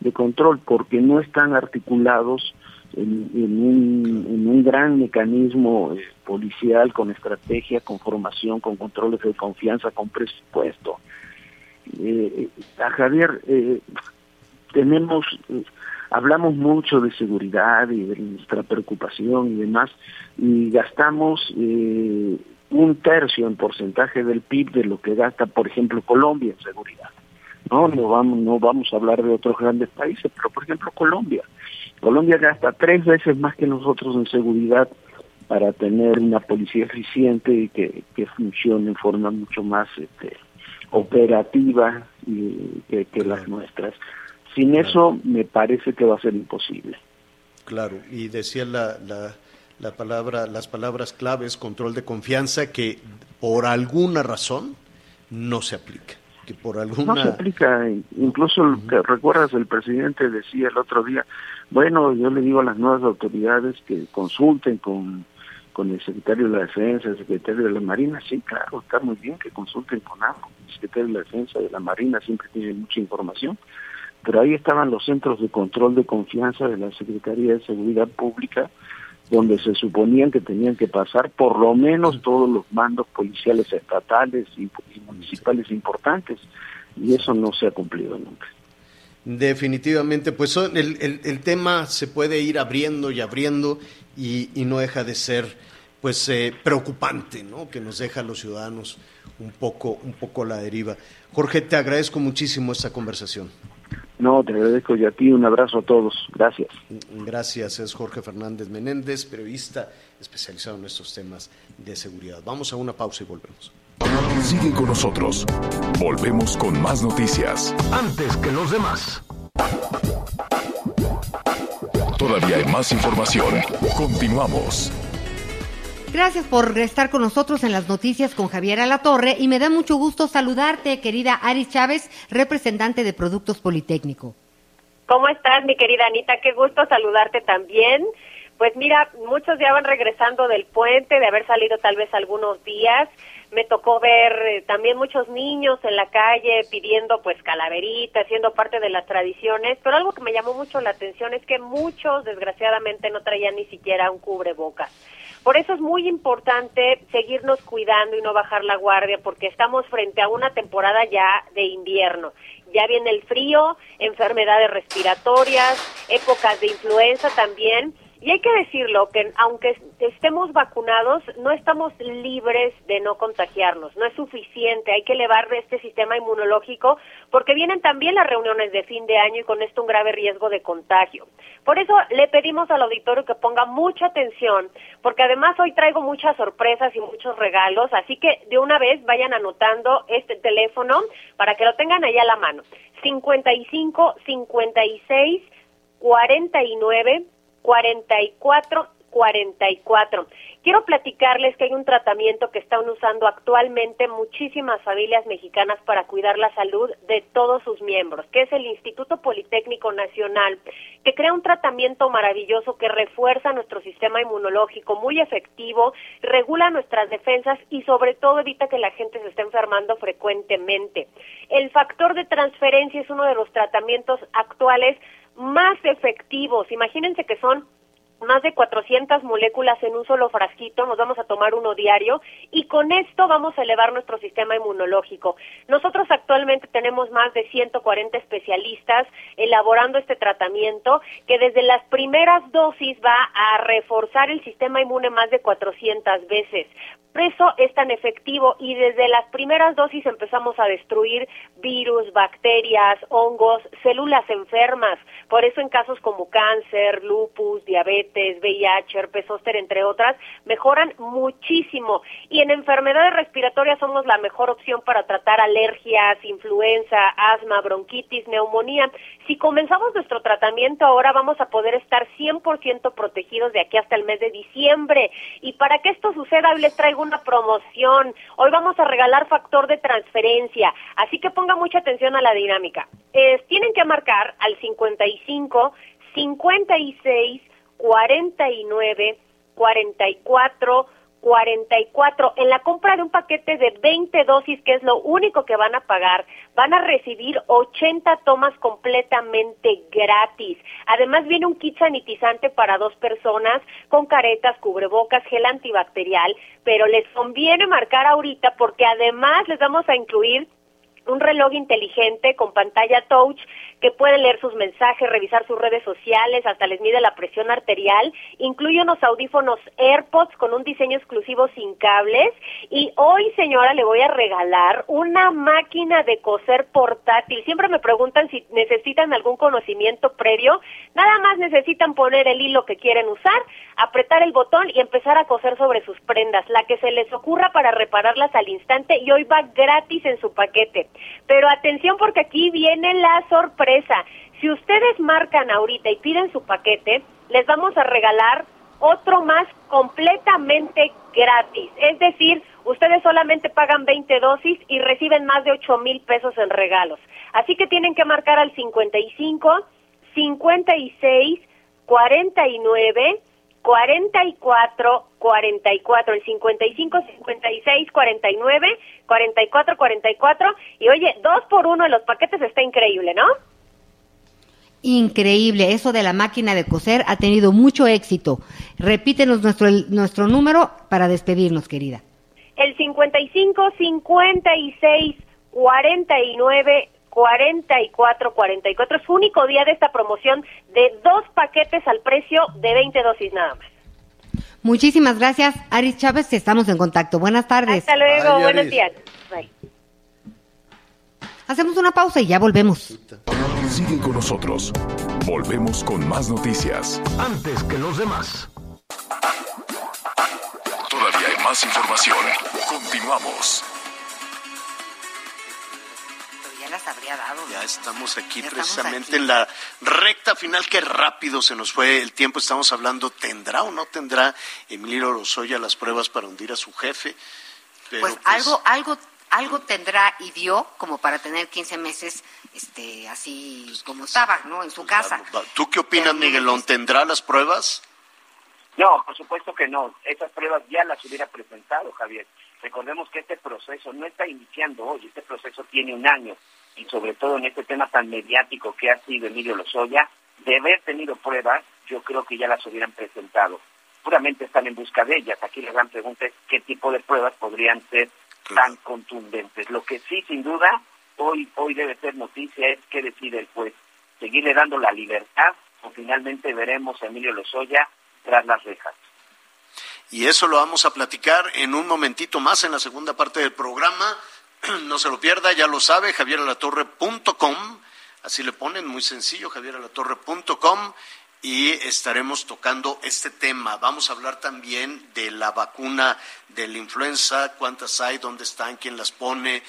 de control porque no están articulados en, un, en un, gran mecanismo eh, policial con estrategia, con formación, con controles de confianza, con presupuesto. Eh, a Javier, eh, tenemos, hablamos mucho de seguridad y de nuestra preocupación y demás, y gastamos un tercio en porcentaje del PIB de lo que gasta, por ejemplo, Colombia en seguridad. No, no vamos, no vamos a hablar de otros grandes países, pero por ejemplo Colombia. Colombia gasta tres veces más que nosotros en seguridad para tener una policía eficiente y que, que funcione en forma mucho más este, operativa y, que, que las nuestras. Sin eso me parece que va a ser imposible. Claro, y decía la, la, la palabra, las palabras claves, control de confianza, que por alguna razón no se aplica. Que por alguna... No se aplica, incluso que recuerdas el presidente decía el otro día, bueno, yo le digo a las nuevas autoridades que consulten con, con el secretario de la Defensa, el secretario de la Marina, sí, claro, está muy bien que consulten con ambos, el secretario de la Defensa de la Marina siempre tiene mucha información, pero ahí estaban los centros de control de confianza de la Secretaría de Seguridad Pública, donde se suponían que tenían que pasar por lo menos todos los mandos policiales estatales y, municipales importantes, y eso no se ha cumplido nunca. Definitivamente, pues el, el, tema se puede ir abriendo y abriendo y, no deja de ser pues eh, preocupante, ¿no? Que nos deja a los ciudadanos un poco, un poco la deriva. Jorge, te agradezco muchísimo esta conversación. No, te agradezco y a ti un abrazo a todos. Gracias. Gracias, es Jorge Fernández Menéndez, periodista especializado en estos temas de seguridad. Vamos a una pausa y volvemos. Sigue con nosotros. Volvemos con más noticias. Antes que los demás. Todavía hay más información. Continuamos. Gracias por estar con nosotros en las noticias con Javier Alatorre y me da mucho gusto saludarte, querida Ari Chávez, representante de Productos Politécnico. ¿Cómo estás, mi querida Anita? Qué gusto saludarte también. Pues mira, muchos ya van regresando del puente, de haber salido tal vez algunos días. Me tocó ver eh, también muchos niños en la calle pidiendo pues calaveritas, siendo parte de las tradiciones, pero algo que me llamó mucho la atención es que muchos desgraciadamente no traían ni siquiera un cubrebocas. Por eso es muy importante seguirnos cuidando y no bajar la guardia porque estamos frente a una temporada ya de invierno. Ya viene el frío, enfermedades respiratorias, épocas de influenza también y hay que decirlo, que aunque estemos vacunados, no estamos libres de no contagiarnos, no es suficiente, hay que elevar este sistema inmunológico porque vienen también las reuniones de fin de año y con esto un grave riesgo de contagio. Por eso le pedimos al auditorio que ponga mucha atención, porque además hoy traigo muchas sorpresas y muchos regalos, así que de una vez vayan anotando este teléfono para que lo tengan ahí a la mano. 55 56 49 44 44. Quiero platicarles que hay un tratamiento que están usando actualmente muchísimas familias mexicanas para cuidar la salud de todos sus miembros, que es el Instituto Politécnico Nacional, que crea un tratamiento maravilloso que refuerza nuestro sistema inmunológico, muy efectivo, regula nuestras defensas y sobre todo evita que la gente se esté enfermando frecuentemente. El factor de transferencia es uno de los tratamientos actuales más efectivos. Imagínense que son más de 400 moléculas en un solo frasquito, nos vamos a tomar uno diario y con esto vamos a elevar nuestro sistema inmunológico. Nosotros actualmente tenemos más de 140 especialistas elaborando este tratamiento que desde las primeras dosis va a reforzar el sistema inmune más de 400 veces. Por eso es tan efectivo y desde las primeras dosis empezamos a destruir virus, bacterias, hongos, células enfermas. Por eso en casos como cáncer, lupus, diabetes, VIH, herpes zóster, entre otras, mejoran muchísimo. Y en enfermedades respiratorias somos la mejor opción para tratar alergias, influenza, asma, bronquitis, neumonía. Si comenzamos nuestro tratamiento ahora vamos a poder estar 100% protegidos de aquí hasta el mes de diciembre. Y para que esto suceda, hoy les traigo una promoción. Hoy vamos a regalar factor de transferencia, así que ponga mucha atención a la dinámica. tienen que marcar al 55 56 49 44 44. En la compra de un paquete de 20 dosis, que es lo único que van a pagar, van a recibir 80 tomas completamente gratis. Además viene un kit sanitizante para dos personas con caretas, cubrebocas, gel antibacterial, pero les conviene marcar ahorita porque además les vamos a incluir un reloj inteligente con pantalla touch que puede leer sus mensajes, revisar sus redes sociales, hasta les mide la presión arterial, incluye unos audífonos AirPods con un diseño exclusivo sin cables y hoy señora le voy a regalar una máquina de coser portátil. Siempre me preguntan si necesitan algún conocimiento previo, nada más necesitan poner el hilo que quieren usar, apretar el botón y empezar a coser sobre sus prendas, la que se les ocurra para repararlas al instante y hoy va gratis en su paquete. Pero atención porque aquí viene la sorpresa. Si ustedes marcan ahorita y piden su paquete, les vamos a regalar otro más completamente gratis. Es decir, ustedes solamente pagan 20 dosis y reciben más de 8 mil pesos en regalos. Así que tienen que marcar al 55, 56, 49, 44 44, el 55 56 49 44 44 y oye, dos por uno en los paquetes está increíble, ¿no? Increíble, eso de la máquina de coser ha tenido mucho éxito. Repítenos nuestro nuestro número para despedirnos, querida. El 55 56 49 44 44 es único día de esta promoción de dos paquetes al precio de 20 dosis nada más. Muchísimas gracias, Aris Chávez, estamos en contacto. Buenas tardes. Hasta luego, buenos días. Hacemos una pausa y ya volvemos. Sigue con nosotros. Volvemos con más noticias. Antes que los demás. Todavía hay más información. Continuamos. habría dado. Ya estamos aquí precisamente en la recta final. Qué rápido se nos fue el tiempo. Estamos hablando, ¿tendrá o no tendrá Emilio Lozoya las pruebas para hundir a su jefe? pues, pues algo, algo, algo tendrá y dio como para tener 15 meses este, así pues, como estaba, ¿no? En su casa. ¿Tú qué opinas, Miguelón? ¿Tendrá las pruebas? No, por supuesto que no. Esas pruebas ya las hubiera presentado, Javier. Recordemos que este proceso no está iniciando hoy, este proceso tiene un año y sobre todo en este tema tan mediático que ha sido Emilio Lozoya, de haber tenido pruebas, yo creo que ya las hubieran presentado. Puramente están en busca de ellas. Aquí la gran pregunta es qué tipo de pruebas podrían ser tan contundentes. Lo que sí, sin duda, hoy, hoy debe ser noticia es qué decide el juez. Seguirle dando la libertad o finalmente veremos a Emilio Lozoya tras las rejas. Y eso lo vamos a platicar en un momentito más en la segunda parte del programa. [clears throat] no se lo pierda, ya lo sabe, javieralatorre.com, así le ponen, muy sencillo, javieralatorre.com, y estaremos tocando este tema. Vamos a hablar también de la vacuna de la influenza, cuántas hay, dónde están, quién las pone,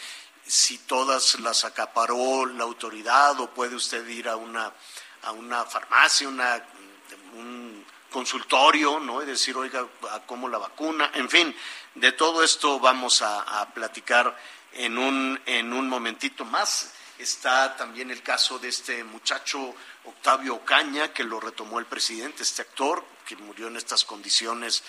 si todas las acaparó la autoridad o puede usted ir a una, a una farmacia, una, un consultorio, ¿no? Y decir, oiga, ¿cómo la vacuna? En fin, de todo esto vamos a, a platicar en un, en un momentito más. Está también el caso de este muchacho Octavio Ocaña, que lo retomó el presidente, este actor, que murió en estas condiciones,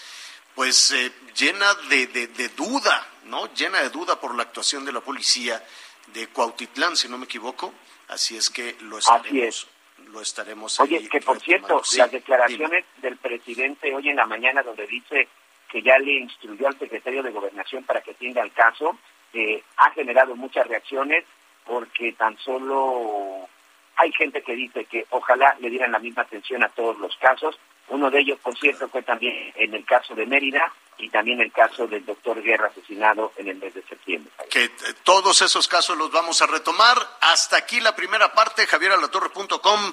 pues eh, llena de, de, duda, ¿no? Llena de duda por la actuación de la policía de Cuautitlán, si no me equivoco. Así es que lo estaremos. Lo estaremos Oye, que por cierto, las declaraciones del presidente hoy en la mañana, donde dice que ya le instruyó al secretario de Gobernación para que atienda el caso, eh, ha generado muchas reacciones porque tan solo hay gente que dice que ojalá le dieran la misma atención a todos los casos. Uno de ellos, por cierto, fue también en el caso de Mérida y también el caso del doctor Guerra asesinado en el mes de septiembre. Que eh, todos esos casos los vamos a retomar. Hasta aquí la primera parte, javieralatorre.com.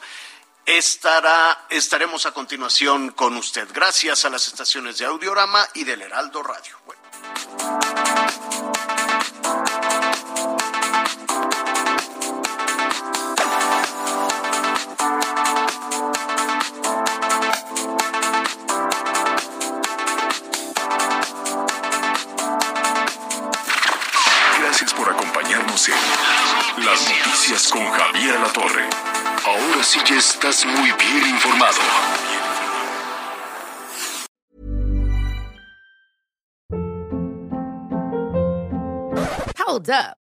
Estará, estaremos a continuación con usted. Gracias a las estaciones de Audiorama y del Heraldo Radio. Las noticias con Javier La Torre. Ahora sí ya estás muy bien informado. Hold up.